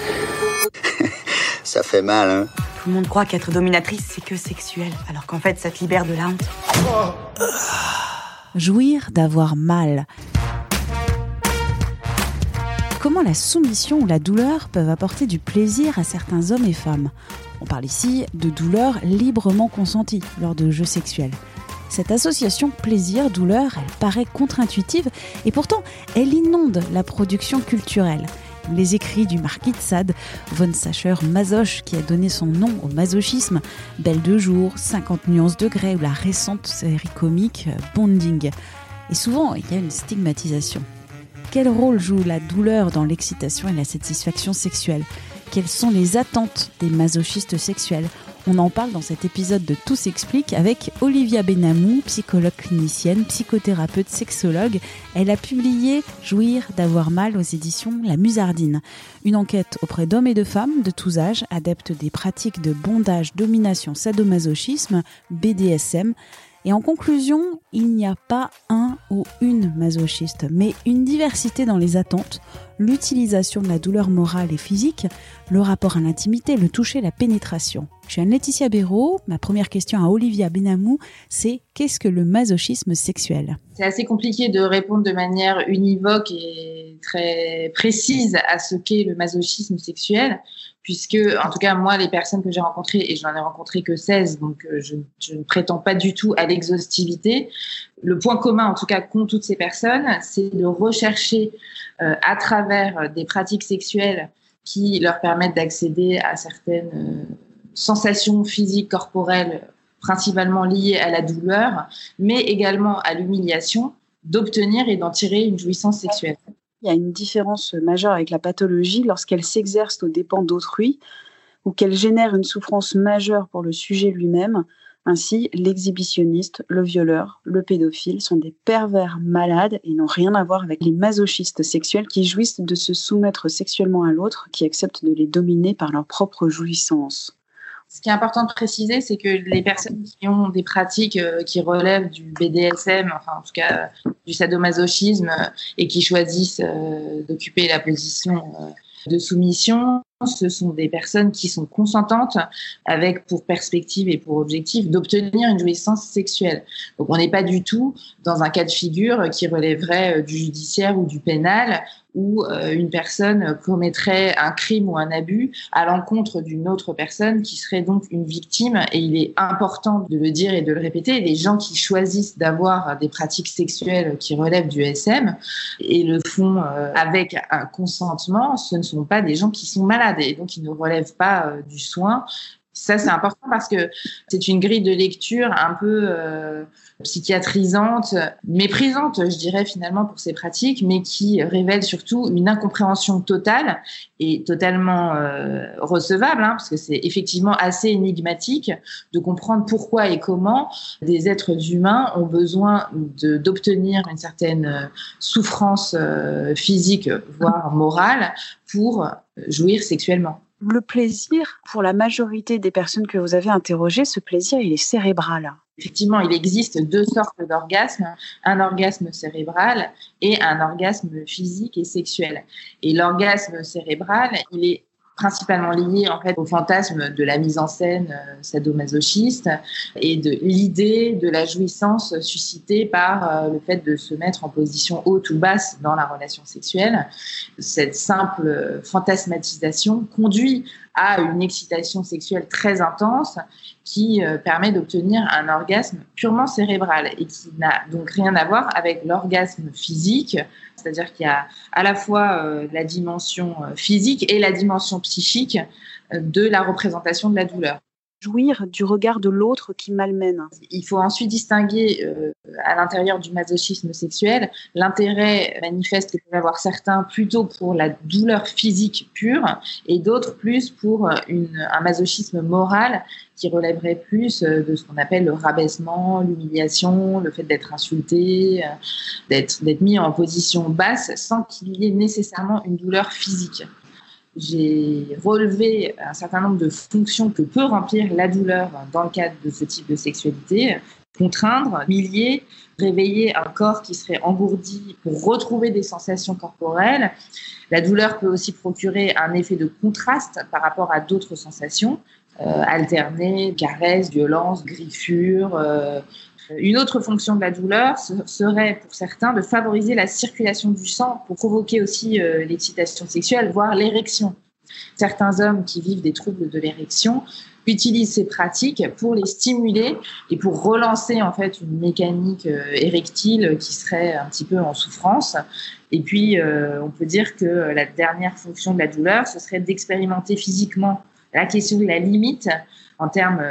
dominatrice. ça fait mal, hein Tout le monde croit qu'être dominatrice, c'est que sexuel, alors qu'en fait, ça te libère de la honte. Jouir d'avoir mal. Comment la soumission ou la douleur peuvent apporter du plaisir à certains hommes et femmes? On parle ici de douleur librement consentie lors de jeux sexuels. Cette association plaisir-douleur, elle paraît contre-intuitive et pourtant elle inonde la production culturelle. Les écrits du marquis de Sade, von Sacher Masoch qui a donné son nom au masochisme, Belle de jour, 50 nuances degrés ou la récente série comique Bonding. Et souvent, il y a une stigmatisation. Quel rôle joue la douleur dans l'excitation et la satisfaction sexuelle? Quelles sont les attentes des masochistes sexuels? On en parle dans cet épisode de Tout s'explique avec Olivia Benamou, psychologue clinicienne, psychothérapeute, sexologue. Elle a publié Jouir d'avoir mal aux éditions La Musardine. Une enquête auprès d'hommes et de femmes de tous âges, adeptes des pratiques de bondage, domination, sadomasochisme, BDSM. Et en conclusion, il n'y a pas un ou une masochiste, mais une diversité dans les attentes, l'utilisation de la douleur morale et physique, le rapport à l'intimité, le toucher, la pénétration. Je suis Anne-Laetitia Béraud. Ma première question à Olivia Benamou, c'est qu'est-ce que le masochisme sexuel? C'est assez compliqué de répondre de manière univoque et très précise à ce qu'est le masochisme sexuel puisque, en tout cas, moi, les personnes que j'ai rencontrées, et je n'en ai rencontré que 16, donc euh, je, ne prétends pas du tout à l'exhaustivité. Le point commun, en tout cas, qu'ont toutes ces personnes, c'est de rechercher euh, à travers des pratiques sexuelles qui leur permettent d'accéder à certaines euh, sensations physiques, corporelles, principalement liées à la douleur, mais également à l'humiliation, d'obtenir et d'en tirer une jouissance sexuelle. Il y a une différence majeure avec la pathologie lorsqu'elle s'exerce aux dépens d'autrui ou qu'elle génère une souffrance majeure pour le sujet lui-même. Ainsi, l'exhibitionniste, le violeur, le pédophile sont des pervers malades et n'ont rien à voir avec les masochistes sexuels qui jouissent de se soumettre sexuellement à l'autre, qui acceptent de les dominer par leur propre jouissance. Ce qui est important de préciser, c'est que les personnes qui ont des pratiques euh, qui relèvent du BDSM, enfin en tout cas du sadomasochisme, et qui choisissent euh, d'occuper la position euh, de soumission, ce sont des personnes qui sont consentantes avec pour perspective et pour objectif d'obtenir une jouissance sexuelle. Donc on n'est pas du tout dans un cas de figure qui relèverait du judiciaire ou du pénal où euh, une personne commettrait un crime ou un abus à l'encontre d'une autre personne qui serait donc une victime. Et il est important de le dire et de le répéter. Les gens qui choisissent d'avoir des pratiques sexuelles qui relèvent du SM et le font euh, avec un consentement, ce ne sont pas des gens qui sont malades et donc ils ne relèvent pas euh, du soin. Ça, c'est important parce que c'est une grille de lecture un peu euh, psychiatrisante, méprisante, je dirais finalement pour ces pratiques, mais qui révèle surtout une incompréhension totale et totalement euh, recevable, hein, parce que c'est effectivement assez énigmatique de comprendre pourquoi et comment des êtres humains ont besoin d'obtenir une certaine euh, souffrance euh, physique, voire morale, pour jouir sexuellement le plaisir, pour la majorité des personnes que vous avez interrogées, ce plaisir, il est cérébral. Effectivement, il existe deux sortes d'orgasmes, un orgasme cérébral et un orgasme physique et sexuel. Et l'orgasme cérébral, il est principalement lié en fait au fantasme de la mise en scène euh, sadomasochiste et de l'idée de la jouissance suscitée par euh, le fait de se mettre en position haute ou basse dans la relation sexuelle. Cette simple fantasmatisation conduit à une excitation sexuelle très intense qui euh, permet d'obtenir un orgasme purement cérébral et qui n'a donc rien à voir avec l'orgasme physique, c'est-à-dire qu'il y a à la fois euh, la dimension euh, physique et la dimension psychique de la représentation de la douleur jouir du regard de l'autre qui malmène. Il faut ensuite distinguer euh, à l'intérieur du masochisme sexuel l'intérêt manifeste que peuvent avoir certains plutôt pour la douleur physique pure et d'autres plus pour une, un masochisme moral qui relèverait plus euh, de ce qu'on appelle le rabaissement, l'humiliation, le fait d'être insulté, euh, d'être mis en position basse sans qu'il y ait nécessairement une douleur physique j'ai relevé un certain nombre de fonctions que peut remplir la douleur dans le cadre de ce type de sexualité. contraindre, humilier, réveiller un corps qui serait engourdi pour retrouver des sensations corporelles. La douleur peut aussi procurer un effet de contraste par rapport à d'autres sensations, euh, alterner caresses, violence, griffures. Euh. Une autre fonction de la douleur serait pour certains de favoriser la circulation du sang pour provoquer aussi euh, l'excitation sexuelle, voire l'érection. Certains hommes qui vivent des troubles de l'érection utilisent ces pratiques pour les stimuler et pour relancer en fait une mécanique euh, érectile qui serait un petit peu en souffrance. Et puis, euh, on peut dire que la dernière fonction de la douleur, ce serait d'expérimenter physiquement la question de la limite en termes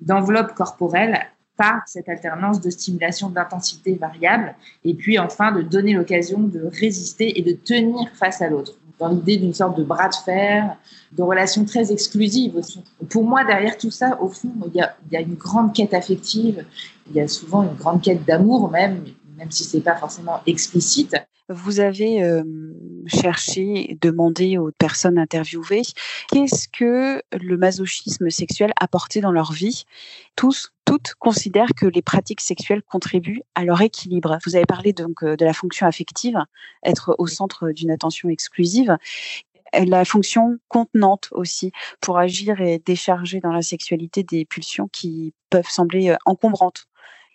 d'enveloppe corporelle par cette alternance de stimulation d'intensité variable, et puis enfin de donner l'occasion de résister et de tenir face à l'autre dans l'idée d'une sorte de bras de fer, de relations très exclusives aussi. Pour moi, derrière tout ça, au fond, il y a, il y a une grande quête affective, il y a souvent une grande quête d'amour même, même si c'est pas forcément explicite. Vous avez euh, cherché, demandé aux personnes interviewées qu'est-ce que le masochisme sexuel apportait dans leur vie. Tous, toutes considèrent que les pratiques sexuelles contribuent à leur équilibre. Vous avez parlé donc euh, de la fonction affective, être au centre d'une attention exclusive la fonction contenante aussi pour agir et décharger dans la sexualité des pulsions qui peuvent sembler euh, encombrantes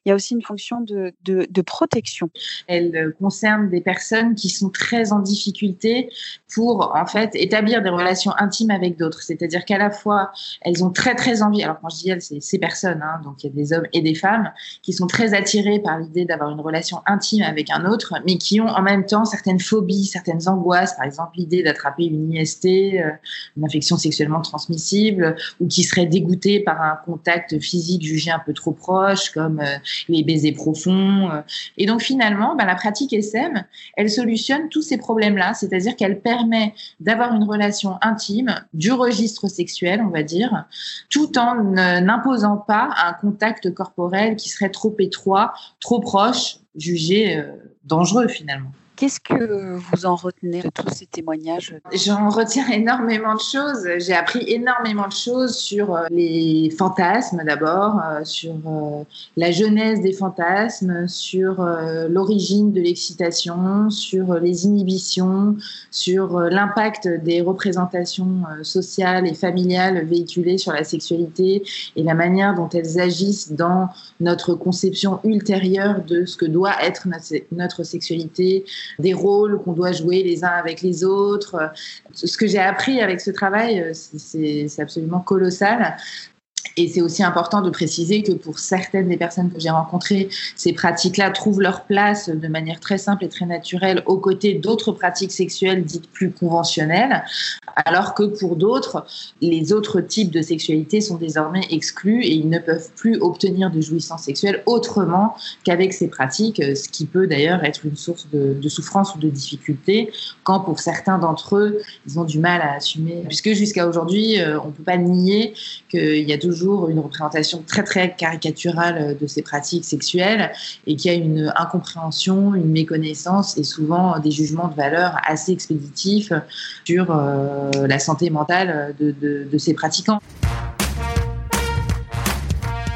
il y a aussi une fonction de, de, protection. Elle euh, concerne des personnes qui sont très en difficulté pour en fait établir des relations intimes avec d'autres. C'est-à-dire qu'à la fois elles ont très très envie. Alors quand je dis elles, c'est ces personnes, hein, donc il y a des hommes et des femmes qui sont très attirés par l'idée d'avoir une relation intime avec un autre, mais qui ont en même temps certaines phobies, certaines angoisses. Par exemple l'idée d'attraper une IST, euh, une infection sexuellement transmissible, ou qui seraient dégoûtés par un contact physique jugé un peu trop proche, comme euh, les baisers profonds. Euh. Et donc finalement, ben, la pratique SM, elle solutionne tous ces problèmes-là, c'est-à-dire qu'elle permet d'avoir une relation intime du registre sexuel, on va dire, tout en n'imposant pas un contact corporel qui serait trop étroit, trop proche, jugé euh, dangereux finalement. Qu'est-ce que vous en retenez de tous ces témoignages? J'en retiens énormément de choses. J'ai appris énormément de choses sur euh, les fantasmes d'abord, euh, sur euh, la genèse des fantasmes, sur l'origine de l'excitation, sur les inhibitions, sur l'impact des représentations sociales et familiales véhiculées sur la sexualité et la manière dont elles agissent dans notre conception ultérieure de ce que doit être notre sexualité, des rôles qu'on doit jouer les uns avec les autres. Ce que j'ai appris avec ce travail, euh, c'est absolument colossal. Et c'est aussi important de préciser que pour certaines des personnes que j'ai rencontrées, ces pratiques-là trouvent leur place de manière très simple et très naturelle aux côtés d'autres pratiques sexuelles dites plus conventionnelles, alors que pour d'autres, les autres types de sexualité sont désormais exclus et ils ne peuvent plus obtenir de jouissance sexuelle autrement qu'avec ces pratiques, ce qui peut d'ailleurs être une source de, de, souffrance ou de difficulté, quand pour certains d'entre eux, ils ont du mal à assumer. Puisque jusqu'à aujourd'hui, euh, on ne peut pas nier qu'il y a toujours une représentation très très caricaturale de ces pratiques sexuelles et qu'il y a une incompréhension, une méconnaissance et souvent des jugements de valeur assez expéditifs sur euh, la santé mentale de ces pratiquants.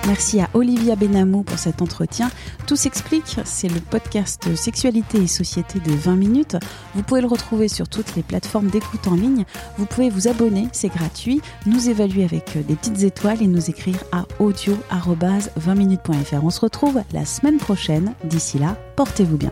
Merci à Olivia Benamou pour cet entretien. Tout s'explique, c'est le podcast Sexualité et Société de 20 minutes. Vous pouvez le retrouver sur toutes les plateformes d'écoute en ligne. Vous pouvez vous abonner, c'est gratuit, nous évaluer avec des petites étoiles et nous écrire à audio-20minutes.fr. On se retrouve la semaine prochaine. D'ici là, portez-vous bien.